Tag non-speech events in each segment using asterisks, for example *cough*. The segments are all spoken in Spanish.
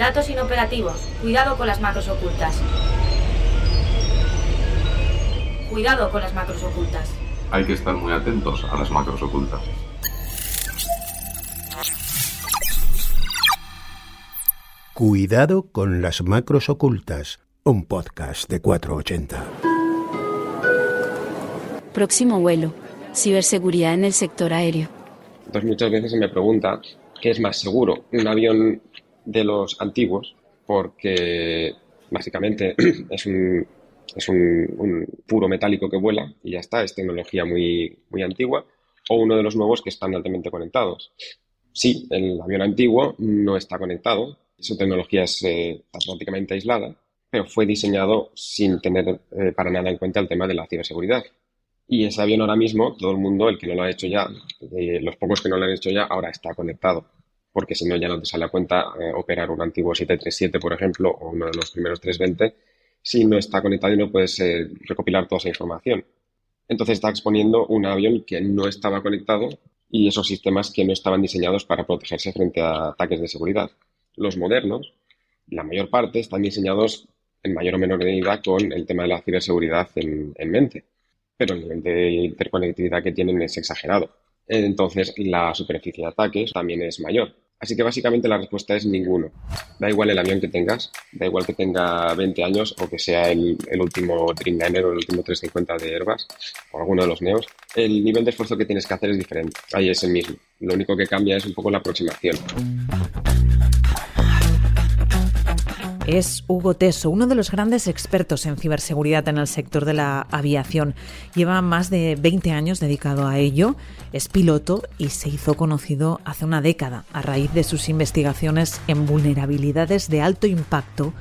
Datos inoperativos. Cuidado con las macros ocultas. Cuidado con las macros ocultas. Hay que estar muy atentos a las macros ocultas. Cuidado con las macros ocultas, un podcast de 480. Próximo vuelo. Ciberseguridad en el sector aéreo. Entonces muchas veces se me pregunta qué es más seguro, un avión de los antiguos, porque básicamente *clears throat* es un, es un, puro metálico que vuela y ya está, es tecnología muy, muy antigua, o uno de los nuevos que están altamente conectados. Sí, el avión antiguo no está conectado, su tecnología es eh, prácticamente aislada, pero fue diseñado sin tener eh, para nada en cuenta el tema de la ciberseguridad. Y ese avión ahora mismo, todo el mundo, el que no lo ha hecho ya, eh, los pocos que no lo han hecho ya, ahora está conectado. Porque si no, ya no te sale a cuenta operar un antiguo 737, por ejemplo, o uno de los primeros 320, si no está conectado y no puedes recopilar toda esa información. Entonces está exponiendo un avión que no estaba conectado y esos sistemas que no estaban diseñados para protegerse frente a ataques de seguridad los modernos, la mayor parte, están diseñados en mayor o menor medida con el tema de la ciberseguridad en, mente. Pero el nivel de interconectividad que tienen es exagerado. Entonces, la superficie de ataques también es mayor. Así que básicamente la respuesta es ninguno. Da igual el avión que tengas, da igual que tenga 20 años o que sea el, último Dreamliner o el último 350 de Airbus o alguno de los Neos, el nivel de esfuerzo que tienes que hacer es diferente. Ahí es el mismo. Lo único que cambia es un poco la aproximación. Es Hugo Teso, uno de los grandes expertos en ciberseguridad en el sector de la aviación. Lleva más de 20 años dedicado a ello, es piloto y se hizo conocido hace una década a raíz de sus investigaciones en vulnerabilidades de alto impacto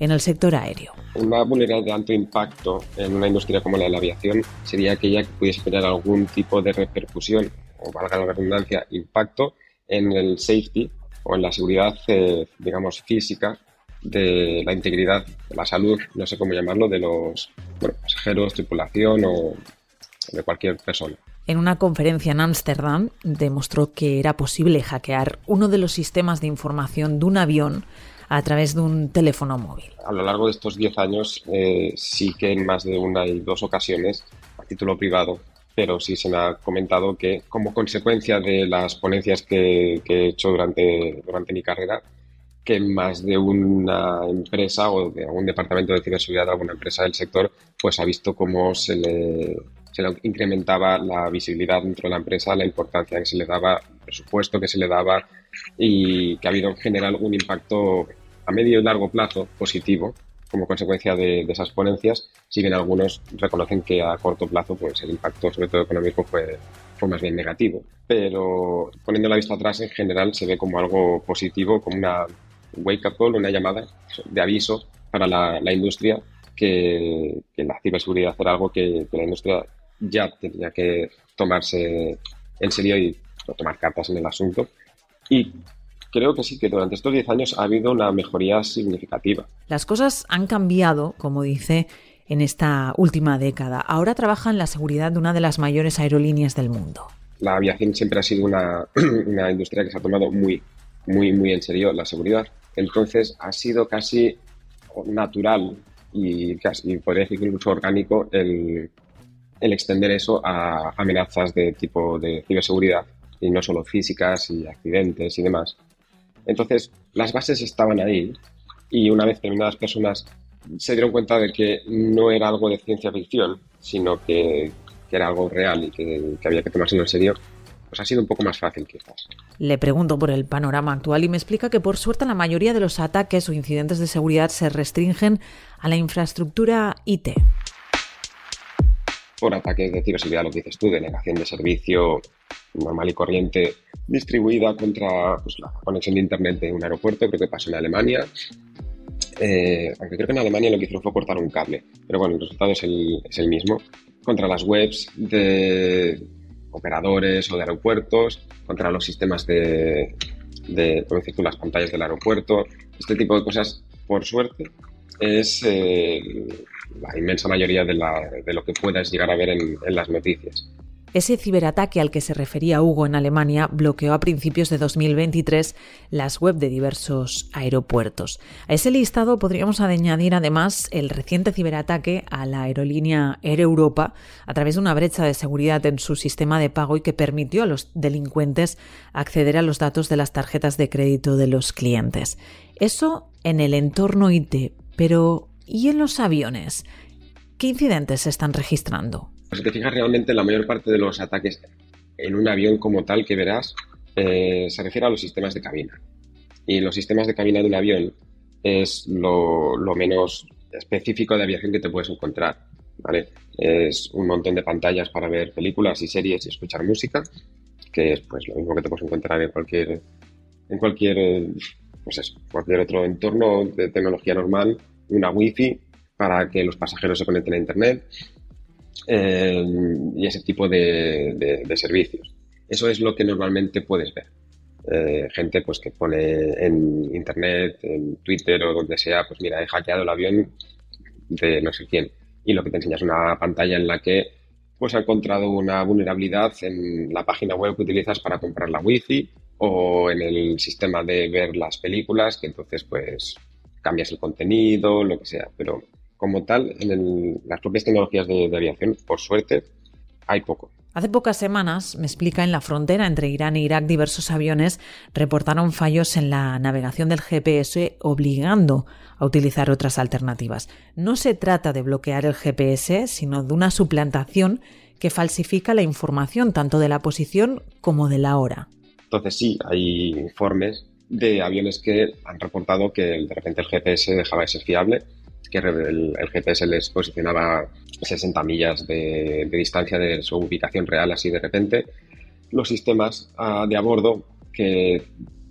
en el sector aéreo. Una vulnerabilidad de alto impacto en una industria como la de la aviación sería aquella que pudiese tener algún tipo de repercusión, o valga la redundancia, impacto en el safety o en la seguridad, eh, digamos, física de la integridad, de la salud, no sé cómo llamarlo, de los pasajeros, tripulación o de cualquier persona. En una conferencia en Ámsterdam demostró que era posible hackear uno de los sistemas de información de un avión a través de un teléfono móvil. A lo largo de estos 10 años eh, sí que en más de una y dos ocasiones, a título privado, pero sí se me ha comentado que como consecuencia de las ponencias que, que he hecho durante, durante mi carrera, que más de una empresa o de algún departamento de ciberseguridad de alguna empresa del sector, pues ha visto cómo se le, incrementaba la visibilidad dentro de la empresa, la importancia que se le daba, el presupuesto que se le daba y que ha habido en general un impacto a medio y largo plazo positivo como consecuencia de, esas ponencias, si bien algunos reconocen que a corto plazo pues el impacto, sobre todo económico, fue, fue más bien negativo. Pero poniendo la vista atrás, en general se ve como algo positivo, como una wake up call, una llamada de aviso para la, industria que, la ciberseguridad era algo que, la industria ya tenía que tomarse en serio y tomar cartas en el asunto. Y creo que sí, que durante estos 10 años ha habido una mejoría significativa. Las cosas han cambiado, como dice, en esta última década. Ahora trabaja en la seguridad de una de las mayores aerolíneas del mundo. La aviación siempre ha sido una, *clears throat* una industria que se ha tomado muy, muy, muy en serio la seguridad. Entonces ha sido casi natural y, casi, podría decir incluso orgánico el, extender eso a amenazas de tipo de ciberseguridad y no solo físicas y accidentes y demás. Entonces las bases estaban ahí y una vez terminadas personas se dieron cuenta de que no era algo de ciencia ficción, sino que, era algo real y que, que había que tomárselo en serio pues ha sido un poco más fácil quizás. Le pregunto por el panorama actual y me explica que por suerte la mayoría de los ataques o incidentes de seguridad se restringen a la infraestructura IT. Por ataques de ciberseguridad, lo que dices tú, de negación de servicio normal y corriente distribuida contra pues, la conexión de Internet de un aeropuerto, creo que pasó en Alemania. Eh, aunque creo que en Alemania lo que hicieron fue cortar un cable, pero bueno, el resultado es el, es el mismo. Contra las webs de operadores o de aeropuertos, contra los sistemas de, de las pantallas del aeropuerto. Este tipo de cosas, por suerte, es eh, la inmensa mayoría de, lo que puedas llegar a ver en, las noticias. Ese ciberataque al que se refería Hugo en Alemania bloqueó a principios de 2023 las web de diversos aeropuertos. A ese listado podríamos añadir además el reciente ciberataque a la aerolínea Air Europa a través de una brecha de seguridad en su sistema de pago y que permitió a los delincuentes acceder a los datos de las tarjetas de crédito de los clientes. Eso en el entorno IT, pero ¿y en los aviones? ¿Qué incidentes se están registrando? Si te fijas, realmente la mayor parte de los ataques en un avión como tal que verás eh, se refiere a los sistemas de cabina. Y los sistemas de cabina de un avión es lo, menos específico de aviación que te puedes encontrar. ¿vale? Es un montón de pantallas para ver películas y series y escuchar música, que es pues lo mismo que te puedes encontrar en cualquier, en cualquier, pues cualquier otro entorno de tecnología normal, una wifi para que los pasajeros se conecten a internet eh, y ese tipo de, servicios. Eso es lo que normalmente puedes ver. Eh, gente pues que pone en internet, en Twitter o donde sea, pues mira, he hackeado el avión de no sé quién. Y lo que te enseña es una pantalla en la que pues ha encontrado una vulnerabilidad en la página web que utilizas para comprar la wifi o en el sistema de ver las películas, que entonces pues cambias el contenido, lo que sea. Pero como tal, en las propias tecnologías de, aviación, por suerte, hay poco. Hace pocas semanas, me explica, en la frontera entre Irán e Irak diversos aviones reportaron fallos en la navegación del GPS obligando a utilizar otras alternativas. No se trata de bloquear el GPS, sino de una suplantación que falsifica la información tanto de la posición como de la hora. Entonces sí, hay informes de aviones que han reportado que de repente el GPS dejaba de ser fiable que el, GPS les posicionaba 60 millas de, distancia de su ubicación real así de repente. Los sistemas ah, de a bordo que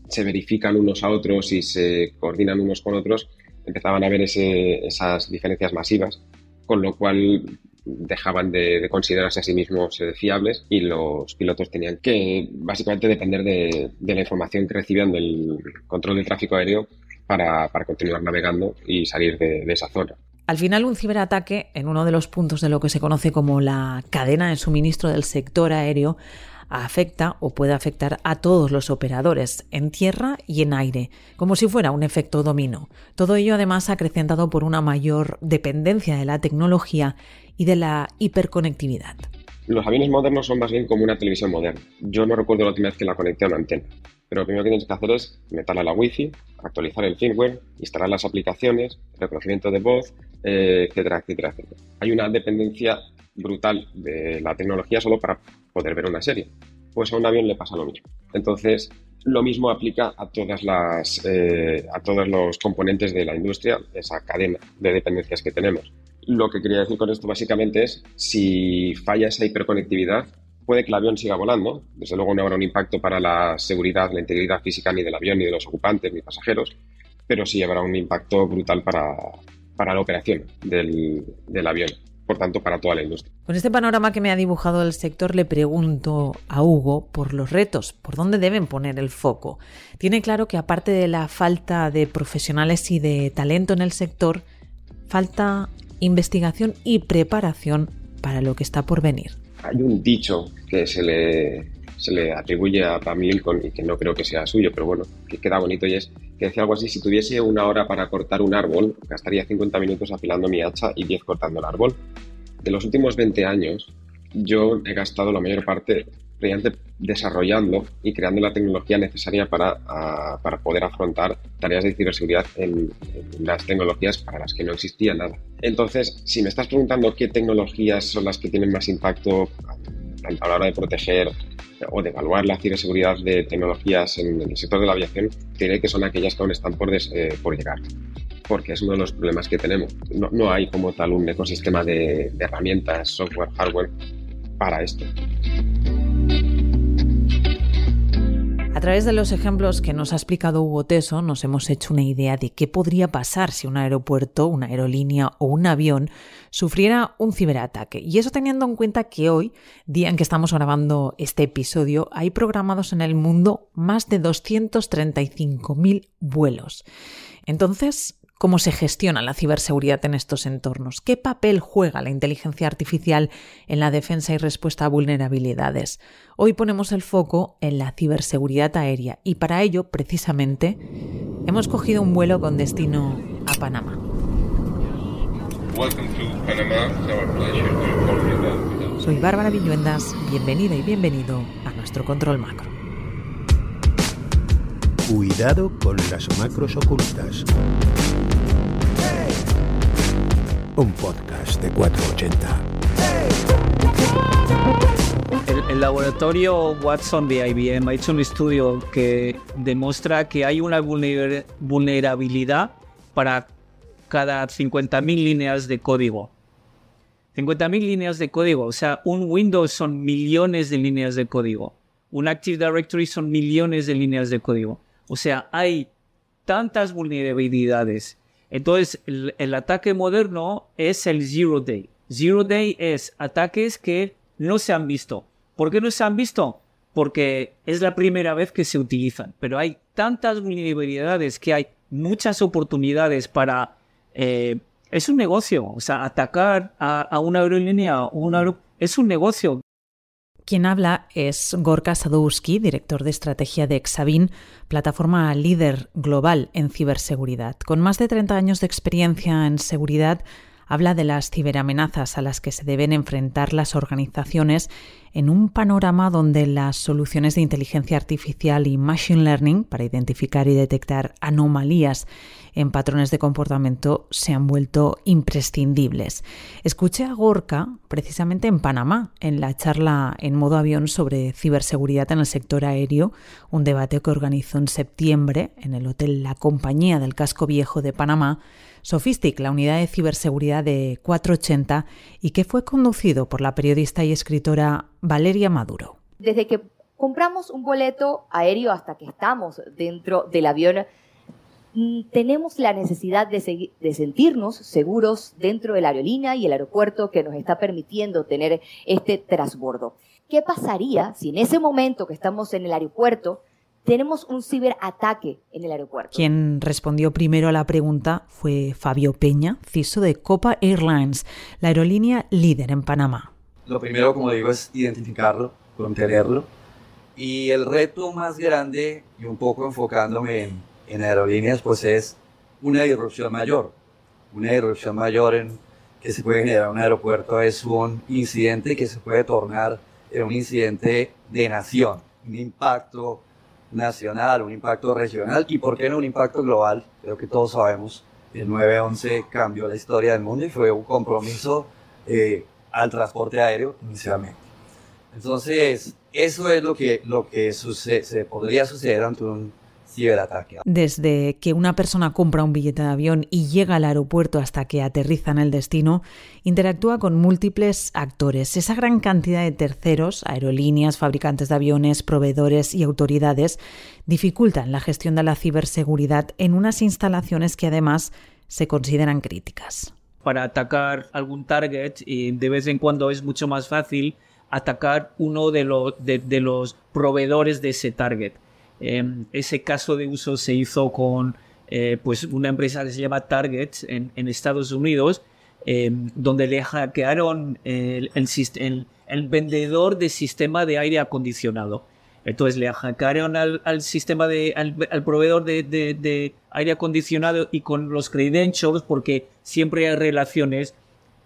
se verifican unos a otros y se coordinan unos con otros, empezaban a ver esas diferencias masivas, con lo cual dejaban de, considerarse a sí mismos eh, fiables y los pilotos tenían que básicamente depender de, de, la información que recibían del control del tráfico aéreo para, continuar navegando y salir de, esa zona. Al final, un ciberataque en uno de los puntos de lo que se conoce como la cadena de suministro del sector aéreo afecta o puede afectar a todos los operadores, en tierra y en aire, como si fuera un efecto dominó. Todo ello además acrecentado por una mayor dependencia de la tecnología y de la hiperconectividad. Los aviones modernos son más bien como una televisión moderna. Yo no recuerdo la última vez que la conecté a una antena. Pero lo primero que tienes que hacer es meterla a la Wi-Fi, actualizar el firmware, instalar las aplicaciones, reconocimiento de voz, eh, etcétera, etcétera, etcétera. Hay una dependencia brutal de la tecnología solo para poder ver una serie. Pues a un avión le pasa lo mismo. Entonces, lo mismo aplica a todas las eh, a todos los componentes de la industria, esa cadena de dependencias que tenemos. Lo que quería decir con esto básicamente es si falla esa hiperconectividad, puede que el avión siga volando. Desde luego no habrá un impacto para la seguridad, la integridad física ni del avión, ni de los ocupantes, ni pasajeros, pero sí habrá un impacto brutal para, para la operación del, del avión por tanto, para toda la industria. Con este panorama que me ha dibujado el sector, le pregunto a Hugo por los retos, por dónde deben poner el foco. Tiene claro que aparte de la falta de profesionales y de talento en el sector, falta investigación y preparación para lo que está por venir hay un dicho que se le, se le atribuye a Pam Lincoln y que no creo que sea suyo, pero bueno, que queda bonito y es que decía algo así, si tuviese una hora para cortar un árbol, gastaría 50 minutos afilando mi hacha y 10 cortando el árbol. De los últimos 20 años, yo he gastado la mayor parte desarrollando y creando la tecnología necesaria para, para poder afrontar tareas de ciberseguridad en, las tecnologías para las que no existía nada. Entonces, si me estás preguntando qué tecnologías son las que tienen más impacto a la hora de proteger o de evaluar la ciberseguridad de tecnologías en el sector de la aviación, diré que son aquellas que aún están por, eh, por llegar porque es uno de los problemas que tenemos. No, no hay como tal un ecosistema de, de herramientas, software, hardware para esto. A través de los ejemplos que nos ha explicado Hugo Teso, nos hemos hecho una idea de qué podría pasar si un aeropuerto, una aerolínea o un avión sufriera un ciberataque. Y eso teniendo en cuenta que hoy, día en que estamos grabando este episodio, hay programados en el mundo más de 235.000 vuelos. Entonces, cómo se gestiona la ciberseguridad en estos entornos, qué papel juega la inteligencia artificial en la defensa y respuesta a vulnerabilidades. Hoy ponemos el foco en la ciberseguridad aérea y para ello, precisamente, hemos cogido un vuelo con destino a Panamá. Soy Bárbara Villuendas, bienvenida y bienvenido a nuestro control macro. Cuidado con las macros ocultas. Un podcast de 480. El, el, laboratorio Watson de IBM ha hecho un estudio que demuestra que hay una vulner vulnerabilidad para cada 50.000 líneas de código. 50.000 líneas de código, o sea, un Windows son millones de líneas de código. Un Active Directory son millones de líneas de código. O sea, hay tantas vulnerabilidades. Entonces, el, ataque moderno es el Zero Day. Zero Day es ataques que no se han visto. ¿Por qué no se han visto? Porque es la primera vez que se utilizan. Pero hay tantas vulnerabilidades que hay muchas oportunidades para... Eh, es un negocio. O sea, atacar a, una aerolínea una aer es un negocio. Quien habla es Gorka Sadowski, director de estrategia de Exavin, plataforma líder global en ciberseguridad. Con más de 30 años de experiencia en seguridad, habla de las ciberamenazas a las que se deben enfrentar las organizaciones en un panorama donde las soluciones de inteligencia artificial y machine learning para identificar y detectar anomalías en patrones de comportamiento se han vuelto imprescindibles. Escuché a Gorka precisamente en Panamá, en la charla en modo avión sobre ciberseguridad en el sector aéreo, un debate que organizó en septiembre en el Hotel La Compañía del Casco Viejo de Panamá, Sophistic, la unidad de ciberseguridad de 480, y que fue conducido por la periodista y escritora Valeria Maduro. Desde que compramos un boleto aéreo hasta que estamos dentro del avión, tenemos la necesidad de, de, sentirnos seguros dentro de la aerolínea y el aeropuerto que nos está permitiendo tener este transbordo. ¿Qué pasaría si en ese momento que estamos en el aeropuerto tenemos un ciberataque en el aeropuerto? Quien respondió primero a la pregunta fue Fabio Peña, CISO de Copa Airlines, la aerolínea líder en Panamá. Lo primero, como digo, es identificarlo, contenerlo. Y el reto más grande, y un poco enfocándome en en aerolíneas pues es una disrupción mayor. Una disrupción mayor en que se puede generar en un aeropuerto es un incidente que se puede tornar en un incidente de nación, un impacto nacional, un impacto regional y por qué no un impacto global. Creo que todos sabemos, el 9-11 cambió la historia del mundo y fue un compromiso eh, al transporte aéreo inicialmente. Entonces, eso es lo que, lo que sucede, se podría suceder ante un ciberataque. Desde que una persona compra un billete de avión y llega al aeropuerto hasta que aterriza en el destino, interactúa con múltiples actores. Esa gran cantidad de terceros, aerolíneas, fabricantes de aviones, proveedores y autoridades, dificultan la gestión de la ciberseguridad en unas instalaciones que además se consideran críticas. Para atacar algún target, y de vez en cuando es mucho más fácil atacar uno de los, de, de los proveedores de ese target. Eh, ese caso de uso se hizo con eh, pues una empresa que se llama Target en, Estados Unidos, eh, donde le hackearon el, el, el, el, vendedor de sistema de aire acondicionado. Entonces le hackearon al, sistema de, al, proveedor de, aire acondicionado y con los credentials, porque siempre hay relaciones,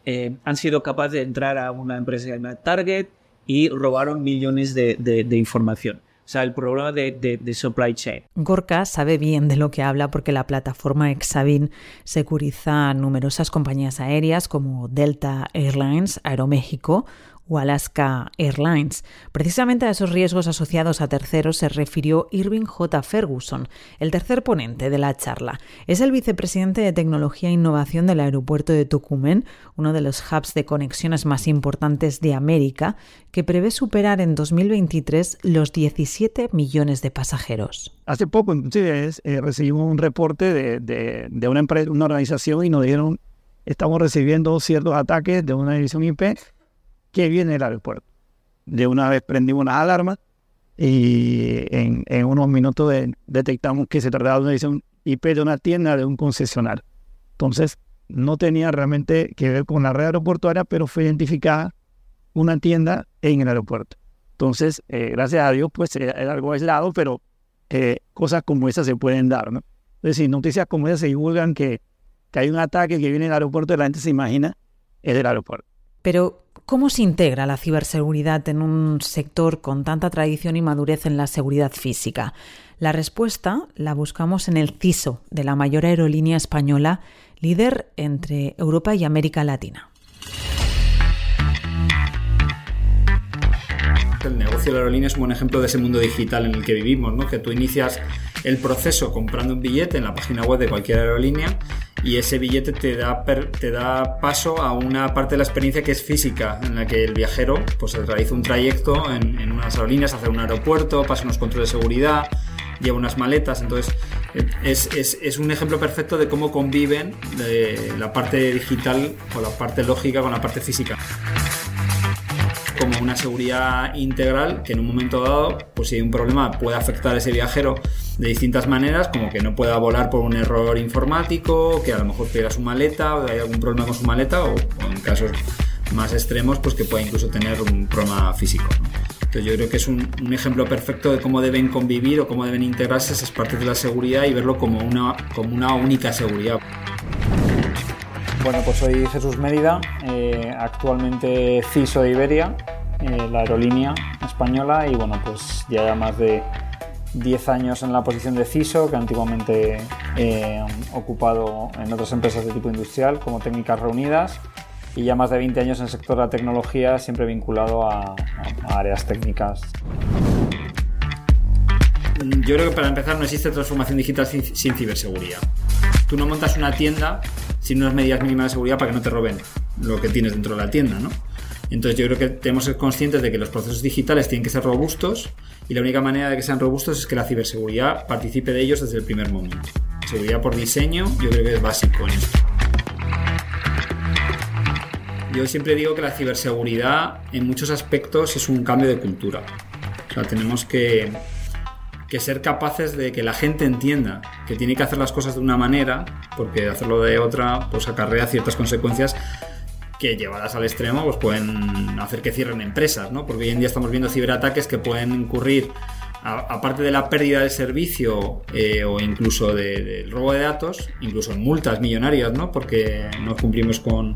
eh, han sido capaces de entrar a una empresa llamada Target y robaron millones de información. O sea, el problema de, de, supply chain. Gorka sabe bien de lo que habla porque la plataforma Exavin securiza numerosas compañías aéreas como Delta Airlines, Aeroméxico o Alaska Airlines. Precisamente a esos riesgos asociados a terceros se refirió Irving J. Ferguson, el tercer ponente de la charla. Es el vicepresidente de Tecnología e Innovación del aeropuerto de Tocumen, uno de los hubs de conexiones más importantes de América, que prevé superar en 2023 los 17 millones de pasajeros. Hace poco, entonces, eh, recibimos un reporte de, de, de una, empresa, una organización y nos dijeron estamos recibiendo ciertos ataques de una división IP que viene el aeropuerto. De una vez prendimos unas alarmas y en, unos minutos de, detectamos que se trataba de una edición IP de una tienda de un concesionario. Entonces, no tenía realmente que ver con la red aeroportuaria, pero fue identificada una tienda en el aeropuerto. Entonces, eh, gracias a Dios, pues era, algo aislado, pero eh, cosas como esas se pueden dar, ¿no? Es decir, noticias como esas se divulgan que, que hay un ataque que viene del aeropuerto y la gente se imagina es del aeropuerto. Pero, ¿cómo se integra la ciberseguridad en un sector con tanta tradición y madurez en la seguridad física? La respuesta la buscamos en el CISO de la mayor aerolínea española, líder entre Europa y América Latina. El negocio de la aerolínea es un buen ejemplo de ese mundo digital en el que vivimos, ¿no? que tú inicias el proceso comprando un billete en la página web de cualquier aerolínea y ese billete te da, te da paso a una parte de la experiencia que es física, en la que el viajero pues, realiza un trayecto en, en unas aerolíneas, hace un aeropuerto, pasa unos controles de seguridad, lleva unas maletas, entonces es, es, es, un ejemplo perfecto de cómo conviven de la parte digital o la parte lógica con la parte física como una seguridad integral que en un momento dado, pues si hay un problema, puede afectar a ese viajero de distintas maneras, como que no pueda volar por un error informático, que a lo mejor pierda su maleta, o hay algún problema con su maleta, o, en casos más extremos, pues que pueda incluso tener un problema físico. Entonces yo creo que es un, un, ejemplo perfecto de cómo deben convivir o cómo deben integrarse esas partes de la seguridad y verlo como una, como una única seguridad. Bueno, pues soy Jesús Mérida, eh, actualmente CISO de Iberia, eh, la aerolínea española, y bueno, pues ya más de 10 años en la posición de CISO, que antiguamente he ocupado en otras empresas de tipo industrial como técnicas reunidas, y ya más de 20 años en el sector de la tecnología, siempre vinculado a, áreas técnicas. Yo creo que para empezar no existe transformación digital sin ciberseguridad. Tú no montas una tienda sin unas medidas mínimas de seguridad para que no te roben lo que tienes dentro de la tienda, ¿no? Entonces yo creo que tenemos que ser conscientes de que los procesos digitales tienen que ser robustos y la única manera de que sean robustos es que la ciberseguridad participe de ellos desde el primer momento. Seguridad por diseño yo creo que es básico en esto. Yo siempre digo que la ciberseguridad en muchos aspectos es un cambio de cultura. O sea, tenemos que que ser capaces de que la gente entienda que tiene que hacer las cosas de una manera, porque hacerlo de otra pues acarrea ciertas consecuencias que llevadas al extremo pues pueden hacer que cierren empresas, ¿no? Porque hoy en día estamos viendo ciberataques que pueden incurrir aparte de la pérdida del servicio eh, o incluso del robo de datos, incluso en multas millonarias, ¿no? Porque no cumplimos con,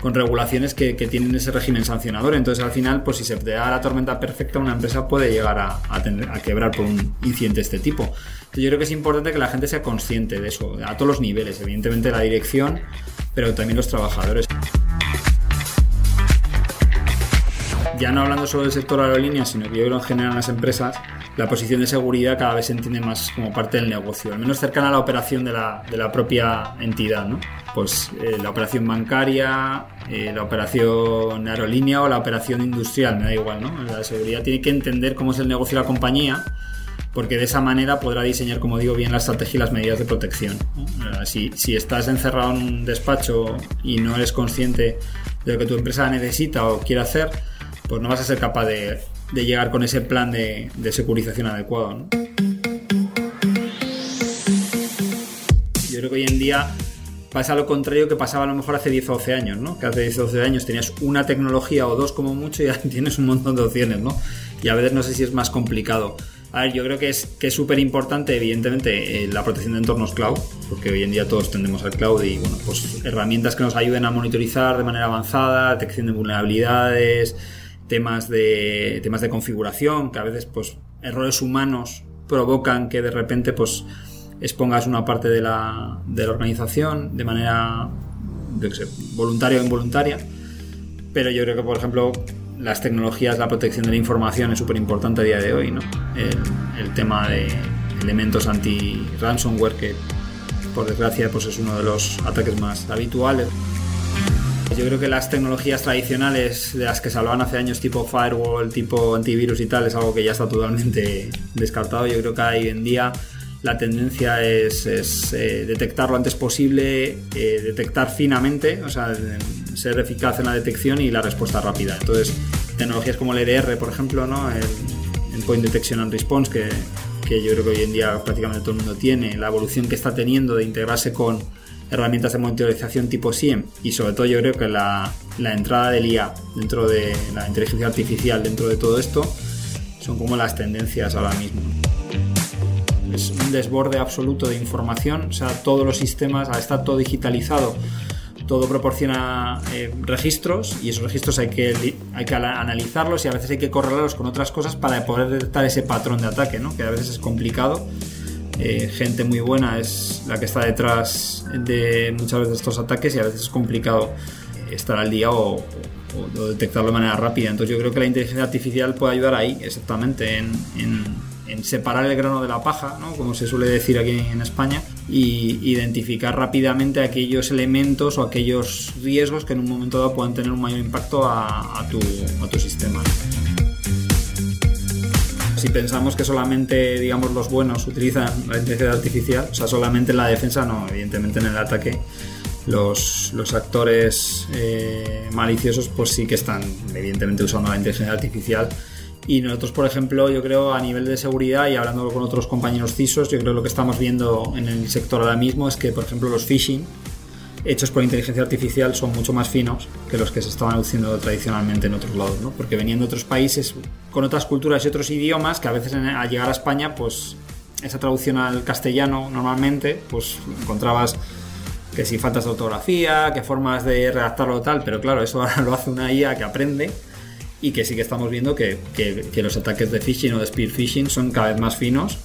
con regulaciones que, tienen ese régimen sancionador. Entonces, al final, pues si se te da la tormenta perfecta, una empresa puede llegar a, a, quebrar por un incidente de este tipo. Entonces, yo creo que es importante que la gente sea consciente de eso, a todos los niveles, evidentemente la dirección, pero también los trabajadores. Ya no hablando solo del sector aerolínea, sino que yo creo en general en las empresas, la posición de seguridad cada vez se entiende más como parte del negocio, al menos cercana a la operación de la, de la propia entidad, ¿no? Pues eh, la operación bancaria, eh, la operación aerolínea o la operación industrial, me da igual, ¿no? La seguridad tiene que entender cómo es el negocio de la compañía, porque de esa manera podrá diseñar, como digo, bien la estrategia y las medidas de protección. Si, si estás encerrado en un despacho y no eres consciente de lo que tu empresa necesita o quiere hacer, pues no vas a ser capaz de de llegar con ese plan de, de securización adecuado. ¿no? Yo creo que hoy en día pasa lo contrario que pasaba a lo mejor hace 10 o 12 años, ¿no? Que hace 10 o 12 años tenías una tecnología o dos como mucho y ya *laughs* tienes un montón de opciones, ¿no? Y a veces no sé si es más complicado. A ver, yo creo que es que súper importante, evidentemente, eh, la protección de entornos cloud, porque hoy en día todos tendemos al cloud y, bueno, pues herramientas que nos ayuden a monitorizar de manera avanzada, detección de vulnerabilidades, temas de, temas de configuración, que a veces pues errores humanos provocan que de repente pues expongas una parte de la, de la organización de manera voluntaria o involuntaria. Pero yo creo que, por ejemplo, las tecnologías, la protección de la información es súper importante a día de hoy, ¿no? El, el tema de elementos anti-ransomware, que por desgracia pues es uno de los ataques más habituales. Yo creo que las tecnologías tradicionales de las que se hablaban hace años, tipo firewall, tipo antivirus y tal, es algo que ya está totalmente descartado. Yo creo que hoy en día la tendencia es, eh, detectar lo antes posible, eh, detectar finamente, o sea, ser eficaz en la detección y la respuesta rápida. Entonces, tecnologías como el EDR, por ejemplo, ¿no? el, Point Detection and Response, que, que yo creo que hoy en día prácticamente todo el mundo tiene, la evolución que está teniendo de integrarse con herramientas de monitorización tipo SIEM y sobre todo yo creo que la, la entrada del IA dentro de la inteligencia artificial dentro de todo esto son como las tendencias ahora mismo. Es un desborde absoluto de información, o sea, todos los sistemas, está todo digitalizado, todo proporciona eh, registros y esos registros hay que, hay que analizarlos y a veces hay que correlarlos con otras cosas para poder detectar ese patrón de ataque, ¿no? que a veces es complicado eh, gente muy buena es la que está detrás de muchas veces estos ataques y a veces es complicado estar al día o, detectarlo de manera rápida. Entonces yo creo que la inteligencia artificial puede ayudar ahí, exactamente, en, separar el grano de la paja, como se suele decir aquí en España, y identificar rápidamente aquellos elementos o aquellos riesgos que en un momento dado puedan tener un mayor impacto a, tu, a tu sistema. Si pensamos que solamente, digamos, los buenos utilizan la inteligencia artificial, o sea, solamente en la defensa, no, evidentemente en el ataque, los, los actores eh, maliciosos, pues sí que están, evidentemente, usando la inteligencia artificial. Y nosotros, por ejemplo, yo creo a nivel de seguridad y hablando con otros compañeros CISOs, yo creo lo que estamos viendo en el sector ahora mismo es que, por ejemplo, los phishing, hechos por inteligencia artificial son mucho más finos que los que se estaban haciendo tradicionalmente en otros lados, ¿no? Porque venían de otros países con otras culturas y otros idiomas que a veces al llegar a España, pues esa traducción al castellano normalmente, pues encontrabas que si faltas de ortografía, que formas de redactarlo tal, pero claro, eso ahora *laughs* lo hace una IA que aprende y que sí que estamos viendo que, que los ataques de phishing o de spear phishing son cada vez más finos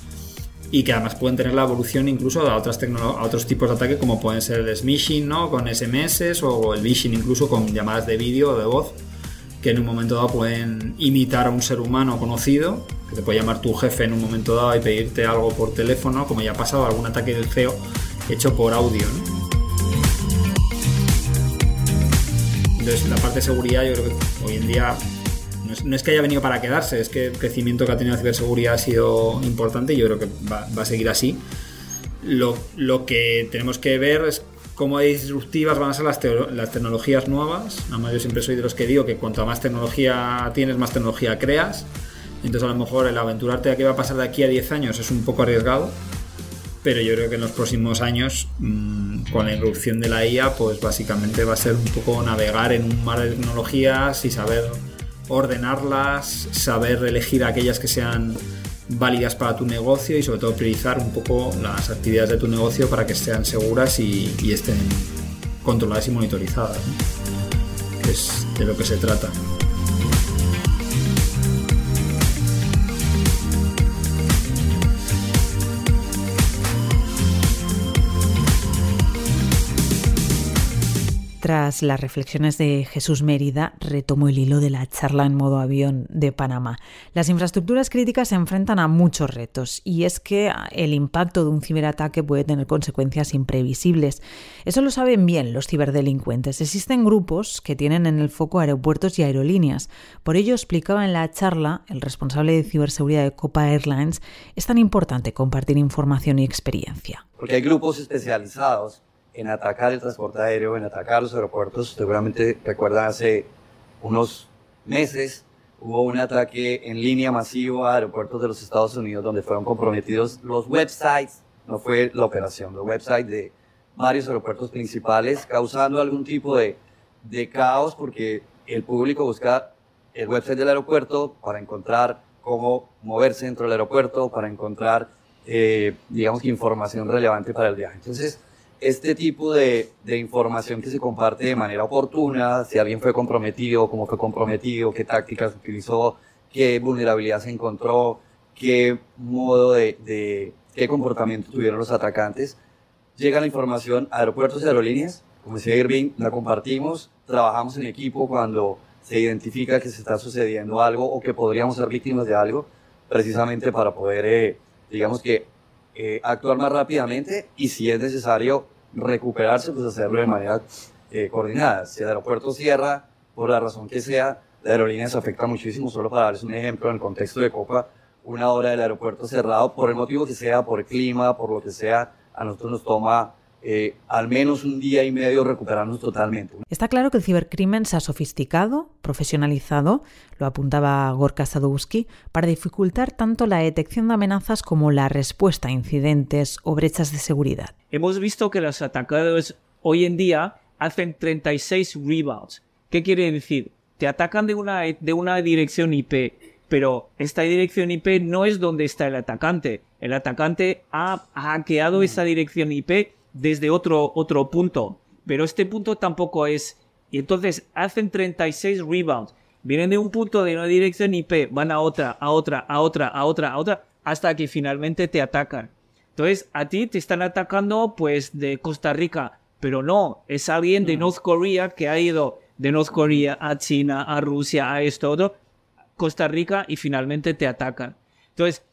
y que además pueden tener la evolución incluso a, otros tipos de ataque como pueden ser el smishing ¿no? con SMS o el phishing incluso con llamadas de vídeo o de voz que en un momento dado pueden imitar a un ser humano conocido, que te puede llamar tu jefe en un momento dado y pedirte algo por teléfono, como ya ha pasado algún ataque del CEO hecho por audio. Entonces, la parte de seguridad, yo creo que hoy en día no es, que haya venido para quedarse, es que el crecimiento que ha tenido la ciberseguridad ha sido importante y yo creo que va, a seguir así. Lo, que tenemos que ver es cómo disruptivas van a ser las, las tecnologías nuevas. Además, yo siempre soy de los que digo que cuanto más tecnología tienes, más tecnología creas. Entonces, a lo mejor el aventurarte a qué va a pasar de aquí a 10 años es un poco arriesgado. Pero yo creo que en los próximos años, mm, con la irrupción de la IA, pues básicamente va a ser un poco navegar en un mar de tecnologías y saber ordenarlas, saber elegir aquellas que sean válidas para tu negocio y sobre todo priorizar un poco las actividades de tu negocio para que sean seguras y, estén controladas y monitorizadas. es de lo que se trata. Tras las reflexiones de Jesús Mérida, retomo el hilo de la charla en modo avión de Panamá. Las infraestructuras críticas se enfrentan a muchos retos y es que el impacto de un ciberataque puede tener consecuencias imprevisibles. Eso lo saben bien los ciberdelincuentes. Existen grupos que tienen en el foco aeropuertos y aerolíneas. Por ello explicaba en la charla el responsable de ciberseguridad de Copa Airlines, es tan importante compartir información y experiencia. Porque hay grupos especializados en atacar el transporte aéreo, en atacar los aeropuertos. Seguramente recuerdan hace unos meses hubo un ataque en línea masivo a aeropuertos de los Estados Unidos donde fueron comprometidos los websites, no fue la operación, los websites de varios aeropuertos principales, causando algún tipo de, de caos porque el público busca el website del aeropuerto para encontrar cómo moverse dentro del aeropuerto, para encontrar, eh, digamos, información relevante para el viaje. Entonces, este tipo de, de, información que se comparte de manera oportuna, si alguien fue comprometido, cómo fue comprometido, qué tácticas utilizó, qué vulnerabilidad se encontró, qué modo de, de qué comportamiento tuvieron los atacantes. Llega la información a aeropuertos y aerolíneas, como decía Irving, la compartimos, trabajamos en equipo cuando se identifica que se está sucediendo algo o que podríamos ser víctimas de algo, precisamente para poder, eh, digamos que, eh, actuar más rápidamente y si es necesario recuperarse, pues hacerlo de manera eh, coordinada. Si el aeropuerto cierra, por la razón que sea, la aerolínea se afecta muchísimo. Solo para darles un ejemplo, en el contexto de Copa, una hora del aeropuerto cerrado, por el motivo que sea, por el clima, por lo que sea, a nosotros nos toma eh, al menos un día y medio recuperarnos totalmente. Está claro que el cibercrimen se ha sofisticado, profesionalizado, lo apuntaba Gorka Sadowski, para dificultar tanto la detección de amenazas como la respuesta a incidentes o brechas de seguridad. Hemos visto que los atacados hoy en día hacen 36 rebounds. ¿Qué quiere decir? Te atacan de una, de una dirección IP, pero esta dirección IP no es donde está el atacante. El atacante ha hackeado esa dirección IP desde otro, otro punto. Pero este punto tampoco es. Y entonces hacen 36 rebounds. Vienen de un punto de una dirección IP, van a otra, a otra, a otra, a otra, a otra, hasta que finalmente te atacan. Entonces, a ti te están atacando, pues, de Costa Rica. Pero no, es alguien de North Korea que ha ido de North Korea a China, a Rusia, a esto, otro, Costa Rica y finalmente te atacan. Entonces,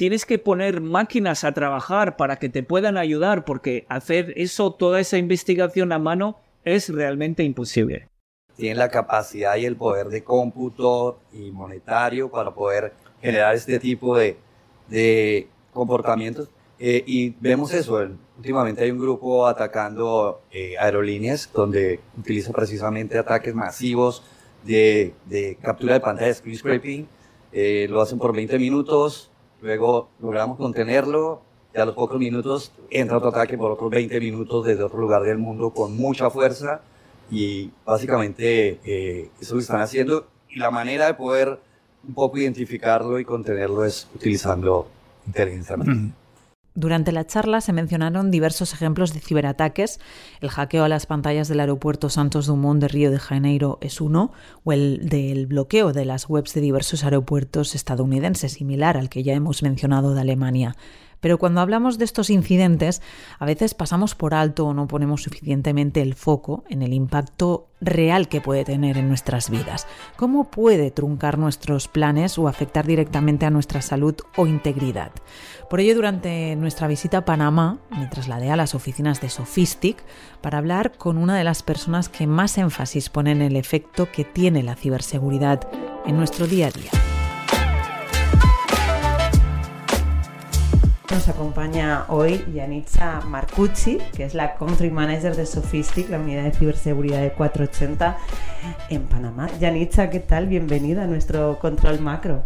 tienes que poner máquinas a trabajar para que te puedan ayudar, porque hacer eso, toda esa investigación a mano, es realmente imposible. Tienen la capacidad y el poder de cómputo y monetario para poder generar este tipo de, de comportamientos. Eh, y vemos eso, últimamente hay un grupo atacando eh, aerolíneas donde utiliza precisamente ataques masivos de, captura de pantalla, screen scraping. Eh, lo hacen por 20 minutos, Luego logramos contenerlo y a los pocos minutos entra otro ataque por otros 20 minutos desde otro lugar del mundo con mucha fuerza y básicamente eh, eso lo están haciendo y la manera de poder un poco identificarlo y contenerlo es utilizando inteligencia. Durante la charla se mencionaron diversos ejemplos de ciberataques. El hackeo a las pantallas del aeropuerto Santos Dumont de Río de Janeiro es uno, o el del bloqueo de las webs de diversos aeropuertos estadounidenses, similar al que ya hemos mencionado de Alemania. Pero cuando hablamos de estos incidentes, a veces pasamos por alto o no ponemos suficientemente el foco en el impacto real que puede tener en nuestras vidas. ¿Cómo puede truncar nuestros planes o afectar directamente a nuestra salud o integridad? Por ello, durante nuestra visita a Panamá, me trasladé a las oficinas de Sophistic para hablar con una de las personas que más énfasis pone en el efecto que tiene la ciberseguridad en nuestro día a día. Nos acompaña hoy Yanitza Marcucci, que es la Country Manager de Sophistic, la unidad de ciberseguridad de 480 en Panamá. Yanitza, ¿qué tal? Bienvenida a nuestro control macro.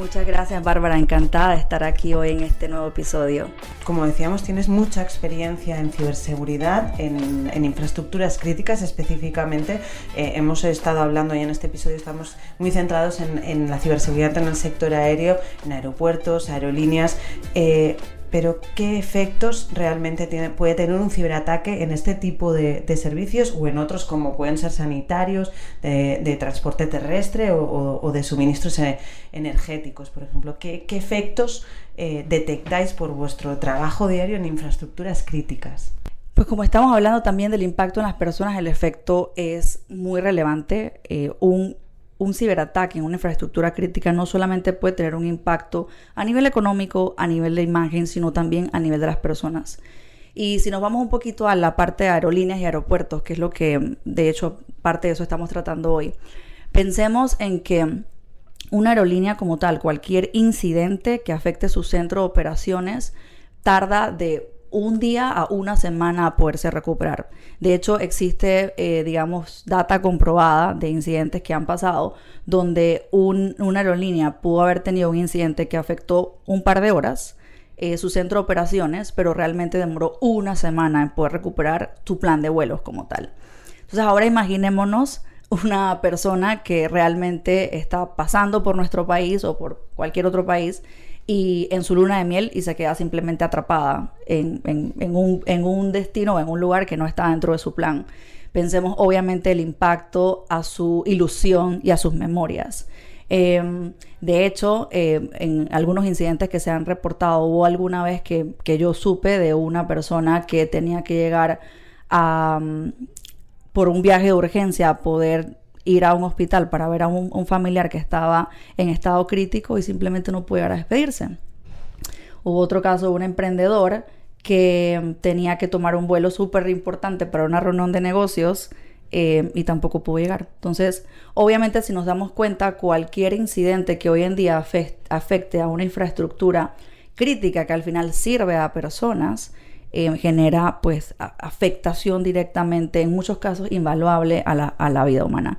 Muchas gracias Bárbara, encantada de estar aquí hoy en este nuevo episodio. Como decíamos, tienes mucha experiencia en ciberseguridad, en, infraestructuras críticas específicamente. Eh, hemos estado hablando y en este episodio estamos muy centrados en, la ciberseguridad en el sector aéreo, en aeropuertos, aerolíneas. Eh, pero ¿qué efectos realmente puede tener un ciberataque en este tipo de, servicios o en otros como pueden ser sanitarios, de, transporte terrestre o, de suministros e, energéticos, por ejemplo? ¿Qué, efectos eh, detectáis por vuestro trabajo diario en infraestructuras críticas? Pues como estamos hablando también del impacto en las personas, el efecto es muy relevante. Eh, un un ciberataque en una infraestructura crítica no solamente puede tener un impacto a nivel económico, a nivel de imagen, sino también a nivel de las personas. Y si nos vamos un poquito a la parte de aerolíneas y aeropuertos, que es lo que de hecho parte de eso estamos tratando hoy, pensemos en que una aerolínea como tal, cualquier incidente que afecte su centro de operaciones, tarda de un día a una semana a poderse recuperar. De hecho, existe, eh, digamos, data comprobada de incidentes que han pasado donde una aerolínea pudo haber tenido un incidente que afectó un par de horas eh, su centro de operaciones, pero realmente demoró una semana en poder recuperar su plan de vuelos como tal. Entonces, ahora imaginémonos una persona que realmente está pasando por nuestro país o por cualquier otro país y en su luna de miel y se queda simplemente atrapada en, un, en un destino o en un lugar que no está dentro de su plan. Pensemos obviamente el impacto a su ilusión y a sus memorias. Em, de hecho, em, en algunos incidentes que se han reportado, hubo alguna vez que, que yo supe de una persona que tenía que llegar a, mm, por un viaje de urgencia a poder ir a un hospital para ver a un, familiar que estaba en estado crítico y simplemente no pudiera despedirse. Hubo otro caso de un emprendedor que tenía que tomar un vuelo súper importante para una reunión de negocios eh, y tampoco pudo llegar. Entonces, obviamente si nos damos cuenta, cualquier incidente que hoy en día afecte a una infraestructura crítica que al final sirve a personas, eh, genera pues afectación directamente, en muchos casos invaluable a la, a la vida humana.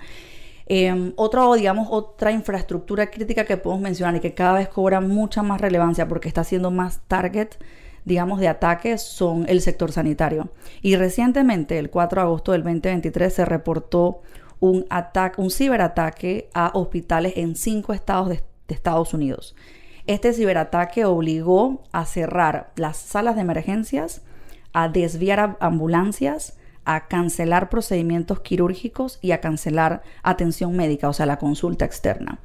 Eh, otra, digamos, otra infraestructura crítica que podemos mencionar y que cada vez cobra mucha más relevancia porque está siendo más target, digamos, de ataques son el sector sanitario. Y recientemente, el 4 de agosto del 2023, se reportó un, ataque, un ciberataque a hospitales en cinco estados de, de Estados Unidos. Este ciberataque obligó a cerrar las salas de emergencias, a desviar ambulancias, a cancelar procedimientos quirúrgicos y a cancelar atención médica, o sea, la consulta externa.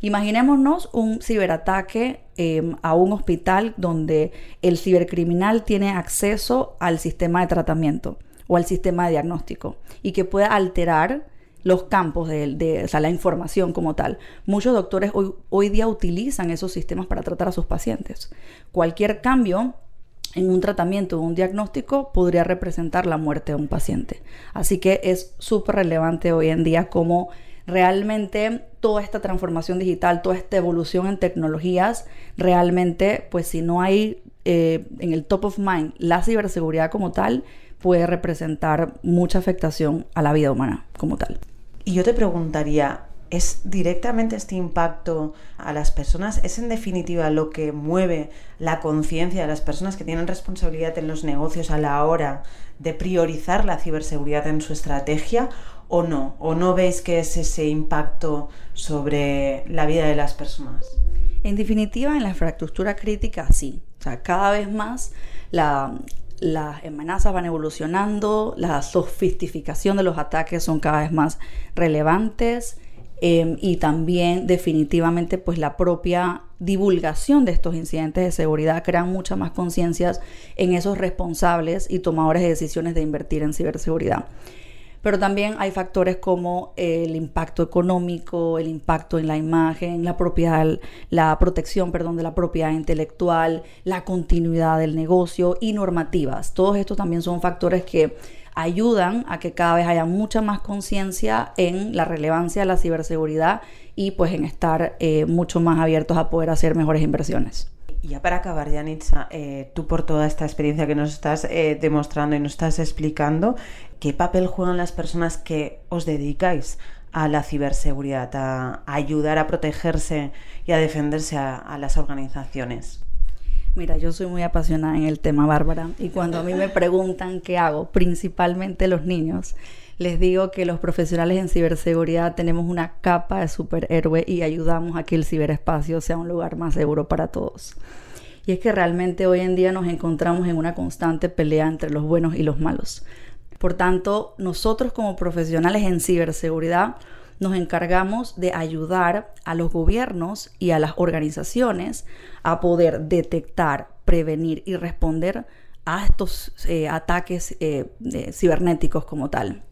Imaginémonos un ciberataque eh, a un hospital donde el cibercriminal tiene acceso al sistema de tratamiento o al sistema de diagnóstico y que pueda alterar los campos de, de o sea, la información como tal. Muchos doctores hoy, hoy día utilizan esos sistemas para tratar a sus pacientes. Cualquier cambio en un tratamiento o un diagnóstico podría representar la muerte de un paciente. Así que es súper relevante hoy en día cómo realmente toda esta transformación digital, toda esta evolución en tecnologías, realmente, pues si no hay eh, en el top of mind la ciberseguridad como tal, puede representar mucha afectación a la vida humana como tal. Y yo te preguntaría, ¿es directamente este impacto a las personas? ¿Es en definitiva lo que mueve la conciencia de las personas que tienen responsabilidad en los negocios a la hora de priorizar la ciberseguridad en su estrategia? ¿O no? ¿O no veis que es ese impacto sobre la vida de las personas? En definitiva, en la infraestructura crítica sí. O sea, cada vez más la, las amenazas van evolucionando, la sofisticación de los ataques son cada vez más relevantes eh, y también definitivamente pues la propia divulgación de estos incidentes de seguridad crean mucha más conciencias en esos responsables y tomadores de decisiones de invertir en ciberseguridad. Pero también hay factores como el impacto económico, el impacto en la imagen, la propiedad, la protección, perdón, de la propiedad intelectual, la continuidad del negocio y normativas. Todos estos también son factores que ayudan a que cada vez haya mucha más conciencia en la relevancia de la ciberseguridad y pues en estar eh, mucho más abiertos a poder hacer mejores inversiones. Y ya para acabar, Yanitza, eh, tú por toda esta experiencia que nos estás eh, demostrando y nos estás explicando, ¿qué papel juegan las personas que os dedicáis a la ciberseguridad, a, ayudar a protegerse y a defenderse a, a las organizaciones? Mira, yo soy muy apasionada en el tema, Bárbara, y cuando a mí me preguntan qué hago, principalmente los niños, les digo que los profesionales en ciberseguridad tenemos una capa de superhéroe y ayudamos a que el ciberespacio sea un lugar más seguro para todos. Y es que realmente hoy en día nos encontramos en una constante pelea entre los buenos y los malos. Por tanto, nosotros como profesionales en ciberseguridad nos encargamos de ayudar a los gobiernos y a las organizaciones a poder detectar, prevenir y responder a estos eh, ataques eh, eh, cibernéticos como tal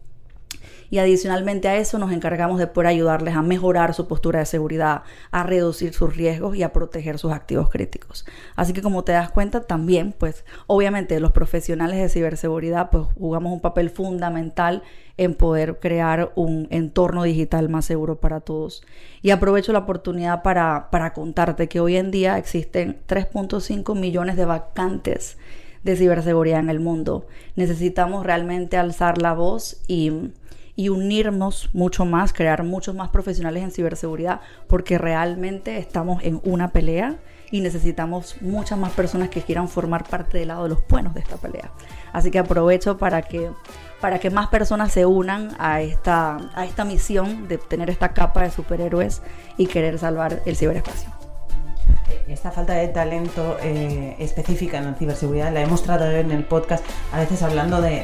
y adicionalmente a eso nos encargamos de poder ayudarles a mejorar su postura de seguridad, a reducir sus riesgos y a proteger sus activos críticos. Así que como te das cuenta también, pues obviamente los profesionales de ciberseguridad pues jugamos un papel fundamental en poder crear un entorno digital más seguro para todos. Y aprovecho la oportunidad para, para contarte que hoy en día existen 3.5 millones de vacantes de ciberseguridad en el mundo. Necesitamos realmente alzar la voz y y unirnos mucho más, crear muchos más profesionales en ciberseguridad, porque realmente estamos en una pelea y necesitamos muchas más personas que quieran formar parte del lado de los buenos de esta pelea. Así que aprovecho para que, para que más personas se unan a esta, a esta misión de tener esta capa de superhéroes y querer salvar el ciberespacio esta falta de talento eh, específica en la ciberseguridad la hemos tratado en el podcast, a veces hablando de,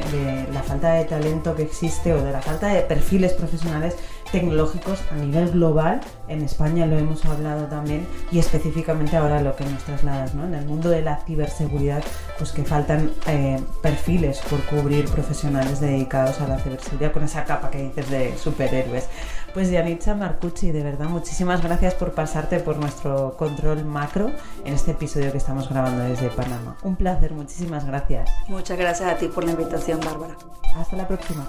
la falta de talento que existe o de la falta de perfiles profesionales tecnológicos a nivel global. En España lo hemos hablado también y específicamente ahora lo que nos trasladas, ¿no? En el mundo de la ciberseguridad, pues que faltan eh, perfiles por cubrir profesionales dedicados a la ciberseguridad con esa capa que dices de superhéroes. Pues Yanitza Marcucci, de verdad, muchísimas gracias por pasarte por nuestro control macro en este episodio que estamos grabando desde Panamá. Un placer, muchísimas gracias. Muchas gracias a ti por la invitación, Bárbara. Hasta la próxima.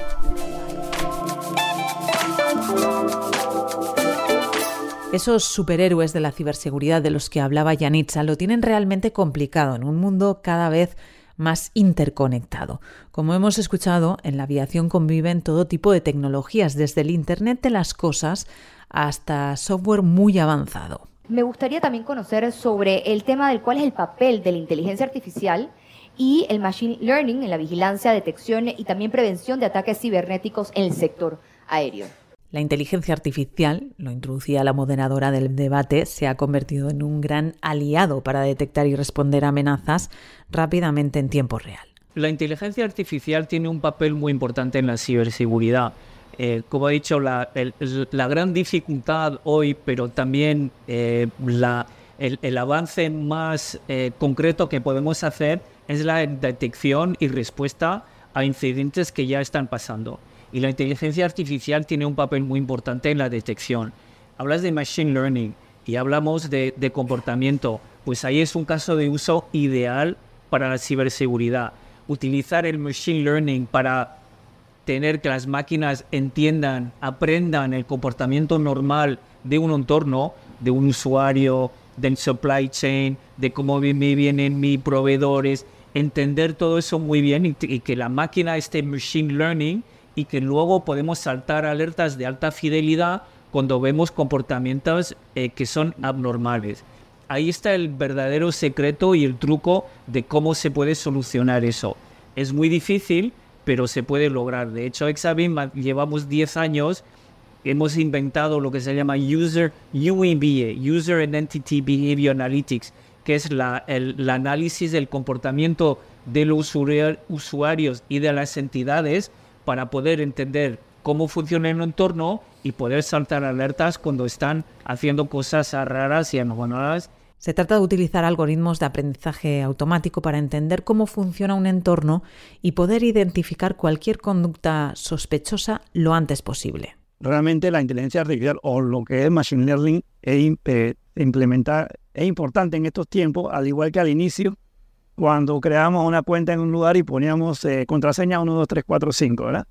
Esos superhéroes de la ciberseguridad de los que hablaba Yanitza lo tienen realmente complicado en un mundo cada vez más interconectado. Como hemos escuchado, en la aviación conviven todo tipo de tecnologías, desde el Internet de las Cosas hasta software muy avanzado. Me gustaría también conocer sobre el tema del cuál es el papel de la inteligencia artificial y el machine learning en la vigilancia, detección y también prevención de ataques cibernéticos en el sector aéreo. La inteligencia artificial, lo introducía la moderadora del debate, se ha convertido en un gran aliado para detectar y responder a amenazas rápidamente en tiempo real. La inteligencia artificial tiene un papel muy importante en la ciberseguridad. Eh, como he dicho, la, gran dificultad hoy, pero también eh, el, avance más eh, concreto que podemos hacer es la detección y respuesta a incidentes que ya están pasando. Y la inteligencia artificial tiene un papel muy importante en la detección. Hablas de machine learning y hablamos de, comportamiento. Pues ahí es un caso de uso ideal para la ciberseguridad. Utilizar el machine learning para tener que las máquinas entiendan, aprendan el comportamiento normal de un entorno, de un usuario, del supply chain, de cómo me vienen mis proveedores, entender todo eso muy bien y, que la máquina esté machine learning y que luego podemos saltar alertas de alta fidelidad cuando vemos comportamientos eh, que son abnormales. Ahí está el verdadero secreto y el truco de cómo se puede solucionar eso. Es muy difícil, pero se puede lograr. De hecho, Exabim llevamos 10 años, hemos inventado lo que se llama User UEBA, User Identity Behavior Analytics, que es la, el, análisis del comportamiento de los usuarios y de las entidades para poder entender cómo funciona el entorno y poder saltar alertas cuando están haciendo cosas raras y anormales se trata de utilizar algoritmos de aprendizaje automático para entender cómo funciona un entorno y poder identificar cualquier conducta sospechosa lo antes posible. Realmente la inteligencia artificial o lo que es machine learning es, implementar, es importante en estos tiempos, al igual que al inicio, cuando creábamos una cuenta en un lugar y poníamos eh, contraseña 1, 2, 3, 4, 5, ¿verdad?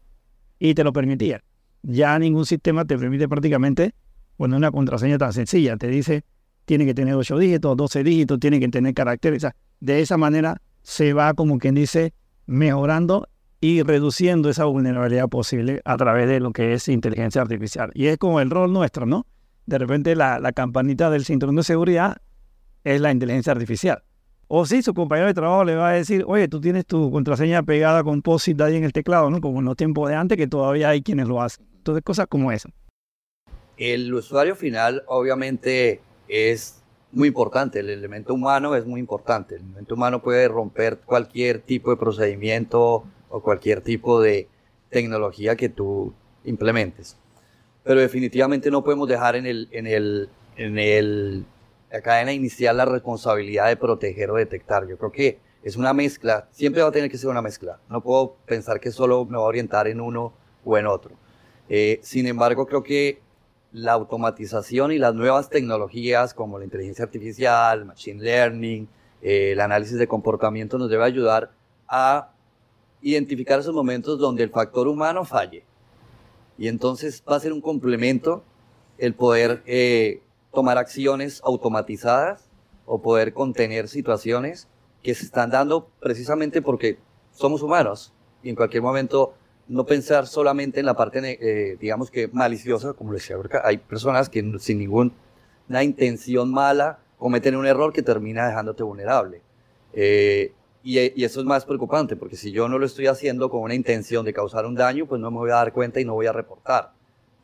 Y te lo permitía. Ya ningún sistema te permite prácticamente poner una contraseña tan sencilla. Te dice, tiene que tener 8 dígitos, 12 dígitos, tiene que tener caracteres. de esa manera se va, como quien dice, mejorando y reduciendo esa vulnerabilidad posible a través de lo que es inteligencia artificial. Y es como el rol nuestro, ¿no? De repente la, campanita del cinturón de seguridad es la inteligencia artificial. O si su compañero de trabajo le va a decir, oye, tú tienes tu contraseña pegada con POSIT ahí en el teclado, ¿no? Como en los tiempos de antes, que todavía hay quienes lo hacen. Entonces, cosas como eso. El usuario final, obviamente, es muy importante, el elemento humano es muy importante. El elemento humano puede romper cualquier tipo de procedimiento o cualquier tipo de tecnología que tú implementes. Pero definitivamente no podemos dejar en, el, en, el, en el, la cadena inicial la responsabilidad de proteger o detectar. Yo creo que es una mezcla, siempre va a tener que ser una mezcla. No puedo pensar que solo me voy a orientar en uno o en otro. Eh, sin embargo, creo que la automatización y las nuevas tecnologías como la inteligencia artificial, machine learning, eh, el análisis de comportamiento nos debe ayudar a identificar esos momentos donde el factor humano falle. Y entonces va a ser un complemento el poder eh, tomar acciones automatizadas o poder contener situaciones que se están dando precisamente porque somos humanos y en cualquier momento no pensar solamente en la parte, eh, digamos que maliciosa, como les decía, hay personas que sin ninguna intención mala cometen un error que termina dejándote vulnerable. Eh, y, y, eso es más preocupante, porque si yo no lo estoy haciendo con una intención de causar un daño, pues no me voy a dar cuenta y no voy a reportar.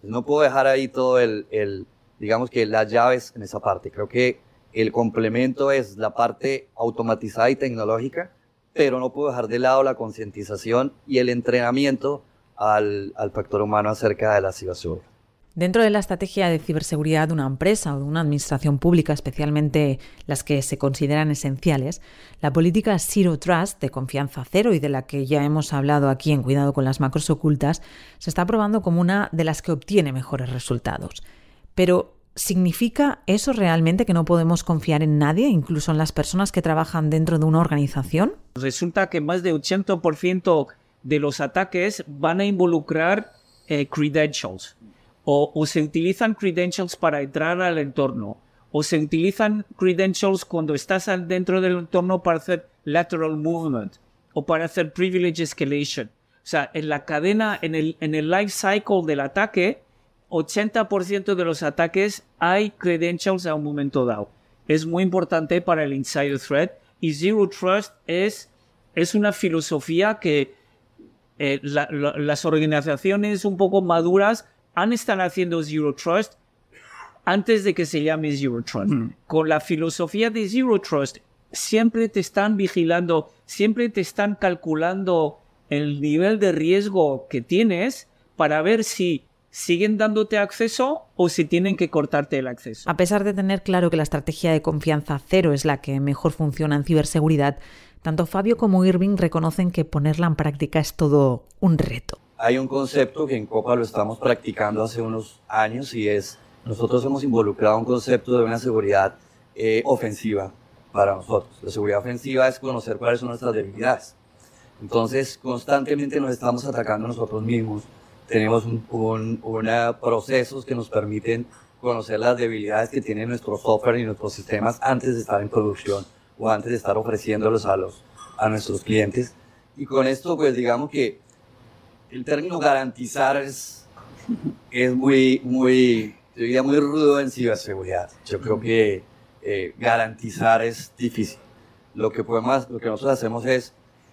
no puedo dejar ahí todo el, el, digamos que las llaves en esa parte. Creo que el complemento es la parte automatizada y tecnológica, pero no puedo dejar de lado la concientización y el entrenamiento al, factor humano acerca de la ciberseguridad. Dentro de la estrategia de ciberseguridad de una empresa o de una administración pública, especialmente las que se consideran esenciales, la política Zero Trust, de confianza cero y de la que ya hemos hablado aquí en Cuidado con las macros ocultas, se está probando como una de las que obtiene mejores resultados. Pero, ¿Significa eso realmente que no podemos confiar en nadie, incluso en las personas que trabajan dentro de una organización? Resulta que más de 80% de los ataques van a involucrar eh, credentials o, se utilizan credentials para entrar al entorno o se utilizan credentials cuando estás dentro del entorno para hacer lateral movement o para hacer privilege escalation. O sea, en la cadena, en el, en el life cycle del ataque, 80% de los ataques hay credentials a un momento dado. Es muy importante para el insider threat y Zero Trust es, es una filosofía que eh, la- la- las organizaciones un poco maduras han estado haciendo Zero Trust antes de que se llame Zero Trust. Con la filosofía de Zero Trust, siempre te están vigilando, siempre te están calculando el nivel de riesgo que tienes para ver si siguen dándote acceso o si tienen que cortarte el acceso. A pesar de tener claro que la estrategia de confianza cero es la que mejor funciona en ciberseguridad, tanto Fabio como Irving reconocen que ponerla en práctica es todo un reto. Hay un concepto que en Copa lo estamos practicando hace unos años y es, nosotros hemos involucrado un concepto de una seguridad eh, ofensiva para nosotros. La seguridad ofensiva es conocer cuáles son nuestras debilidades. Entonces, constantemente nos estamos atacando nosotros mismos. Tenemos un, un- una- procesos que nos permiten conocer las debilidades que tiene nuestro software y nuestros sistemas antes de estar en producción o antes de estar ofreciéndolos a, los, a nuestros clientes. Y con esto, pues digamos que el término garantizar es, es muy, muy, yo diría muy rudo en ciberseguridad. Yo creo que eh, garantizar es difícil. Lo que, podemos, lo que nosotros hacemos es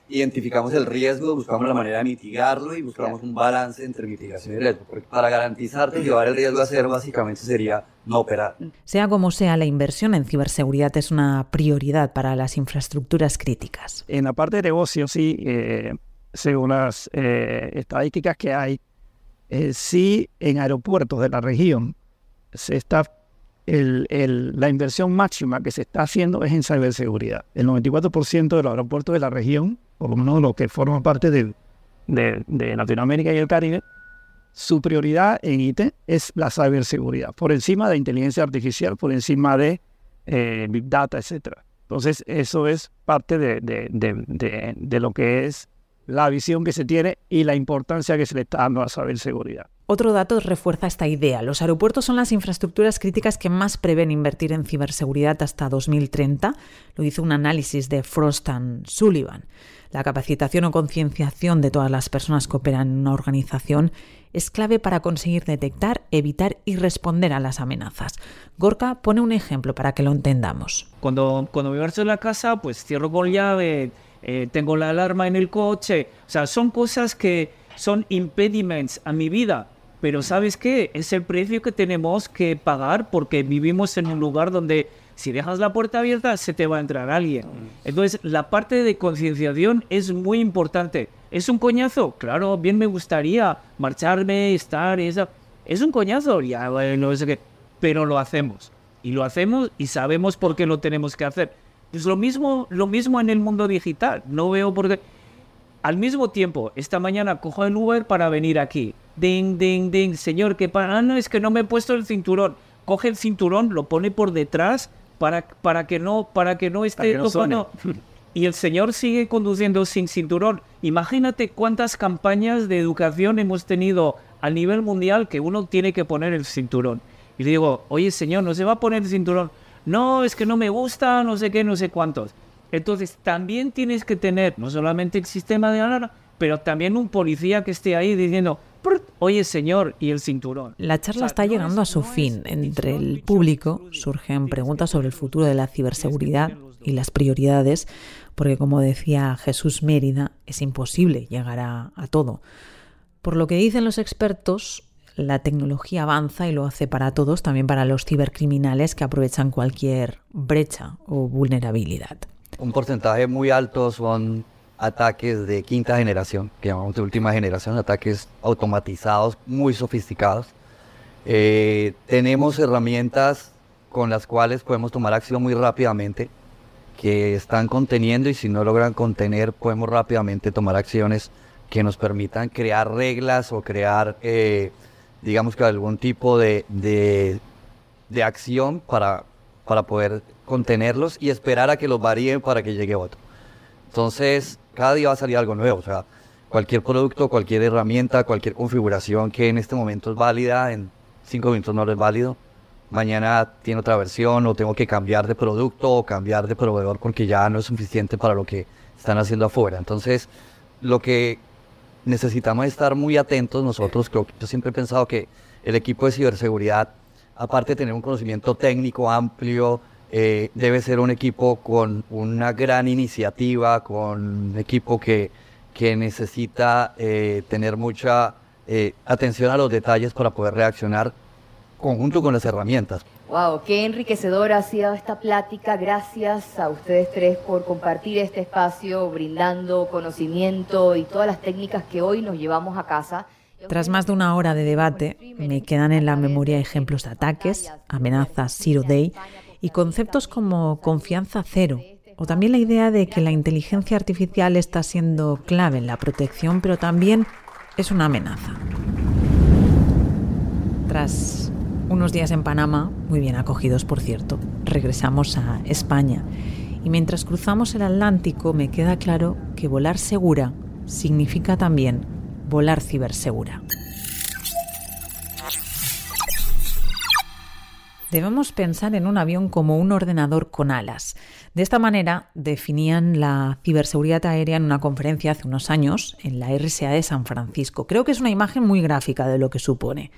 identificamos el riesgo, buscamos la manera de mitigarlo y buscamos un balance entre mitigación y riesgo. Porque para garantizarte, llevar el riesgo a cero básicamente sería no operar. Sea como sea, la inversión en ciberseguridad es una prioridad para las infraestructuras críticas. En la parte de negocio, sí, eh, según las eh, estadísticas que hay, eh, sí en aeropuertos de la región se está el- el- la inversión máxima que se está haciendo es en ciberseguridad. El 94% de los aeropuertos de la región, por lo menos los que forman parte del- de, de Latinoamérica y el Caribe, su prioridad en IT es la ciberseguridad, por encima de inteligencia artificial, por encima de eh, Big Data, etc. Entonces, eso es parte de, de- de- de- de lo que es la visión que se tiene y la importancia que se le está dando a la ciberseguridad. Otro dato refuerza esta idea. Los aeropuertos son las infraestructuras críticas que más prevén invertir en ciberseguridad hasta 2030. Lo hizo un análisis de Frost and Sullivan. La capacitación o concienciación de todas las personas que operan en una organización es clave para conseguir detectar, evitar y responder a las amenazas. Gorka pone un ejemplo para que lo entendamos. Cuando, cuando me marcho de la casa, pues cierro con llave, eh, tengo la alarma en el coche. O sea, son cosas que son impediments a mi vida. Pero ¿sabes qué? Es el precio que tenemos que pagar porque vivimos en un lugar donde si dejas la puerta abierta se te va a entrar alguien. Entonces, la parte de concienciación es muy importante. ¿Es un coñazo? Claro, bien me gustaría marcharme, estar, esa... Es un coñazo, ya, bueno, no sé qué. Pero lo hacemos. Y lo hacemos y sabemos por qué lo tenemos que hacer. Es lo mismo, lo mismo en el mundo digital. No veo por qué. Al mismo tiempo, esta mañana cojo el Uber para venir aquí. Ding, ding, ding. Señor, ¿qué pasa? Ah, no, es que no me he puesto el cinturón. Coge el cinturón, lo pone por detrás para, para que no, para que no esté que no tocando. Y el señor sigue conduciendo sin cinturón. Imagínate cuántas campañas de educación hemos tenido a nivel mundial que uno tiene que poner el cinturón. Y le digo, oye señor, ¿no se va a poner el cinturón? No, es que no me gusta, no sé qué, no sé cuántos. Entonces también tienes que tener no solamente el sistema de alarma, pero también un policía que esté ahí diciendo, "Prr, oye señor, y el cinturón. La charla está llegando a su fin. Entre el público surgen preguntas sobre el futuro de la ciberseguridad y las prioridades, porque como decía Jesús Mérida, es imposible llegar a, a todo. Por lo que dicen los expertos, la tecnología avanza y lo hace para todos, también para los cibercriminales que aprovechan cualquier brecha o vulnerabilidad. Un porcentaje muy alto son ataques de quinta generación, que llamamos de última generación, ataques automatizados muy sofisticados. Eh, tenemos herramientas con las cuales podemos tomar acción muy rápidamente, que están conteniendo y si no logran contener, podemos rápidamente tomar acciones que nos permitan crear reglas o crear, eh, digamos que algún tipo de, de, de acción para, para poder contenerlos y esperar a que los varíen para que llegue otro. Entonces, cada día va a salir algo nuevo. O sea, cualquier producto, cualquier herramienta, cualquier configuración que en este momento es válida, en cinco minutos no es válido. Mañana tiene otra versión o tengo que cambiar de producto o cambiar de proveedor porque ya no es suficiente para lo que están haciendo afuera. Entonces, lo que necesitamos es estar muy atentos nosotros, creo que yo siempre he pensado que el equipo de ciberseguridad, aparte de tener un conocimiento técnico amplio, eh, debe ser un equipo con una gran iniciativa, con un equipo que, que necesita eh, tener mucha eh, atención a los detalles para poder reaccionar conjunto con las herramientas. Wow, qué enriquecedora ha sido esta plática. Gracias a ustedes tres por compartir este espacio, brindando conocimiento y todas las técnicas que hoy nos llevamos a casa. Tras más de una hora de debate, me quedan en la memoria ejemplos de ataques, amenazas Zero Day y conceptos como confianza cero, o también la idea de que la inteligencia artificial está siendo clave en la protección, pero también es una amenaza. Tras unos días en Panamá, muy bien acogidos por cierto, regresamos a España y mientras cruzamos el Atlántico me queda claro que volar segura significa también volar cibersegura. Debemos pensar en un avión como un ordenador con alas. De esta manera definían la ciberseguridad aérea en una conferencia hace unos años en la RSA de San Francisco. Creo que es una imagen muy gráfica de lo que supone.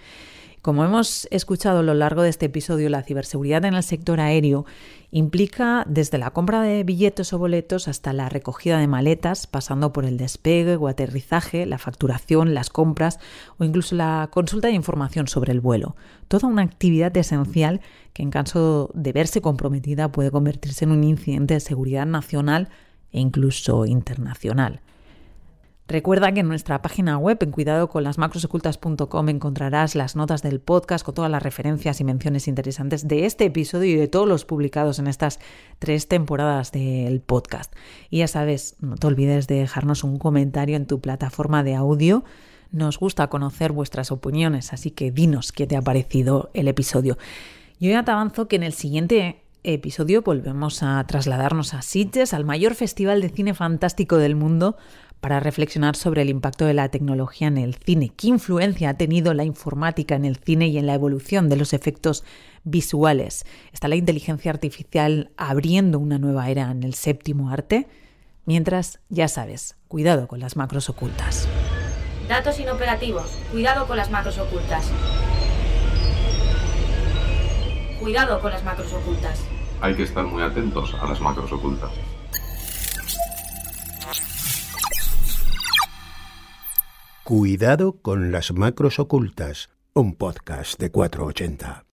Como hemos escuchado a lo largo de este episodio, la ciberseguridad en el sector aéreo implica desde la compra de billetes o boletos hasta la recogida de maletas, pasando por el despegue o aterrizaje, la facturación, las compras o incluso la consulta de información sobre el vuelo. Toda una actividad esencial que en caso de verse comprometida puede convertirse en un incidente de seguridad nacional e incluso internacional. Recuerda que en nuestra página web, en cuidadoconlasmacrosocultas.com, encontrarás las notas del podcast con todas las referencias y menciones interesantes de este episodio y de todos los publicados en estas tres temporadas del podcast. Y ya sabes, no te olvides de dejarnos un comentario en tu plataforma de audio. Nos gusta conocer vuestras opiniones, así que dinos qué te ha parecido el episodio. Yo ya te avanzo que en el siguiente episodio volvemos a trasladarnos a Sitges, al mayor festival de cine fantástico del mundo, para reflexionar sobre el impacto de la tecnología en el cine, qué influencia ha tenido la informática en el cine y en la evolución de los efectos visuales. ¿Está la inteligencia artificial abriendo una nueva era en el séptimo arte? Mientras, ya sabes, cuidado con las macros ocultas. Datos inoperativos. Cuidado con las macros ocultas. Cuidado con las macros ocultas. Hay que estar muy atentos a las macros ocultas. Cuidado con las macros ocultas, un podcast de 480.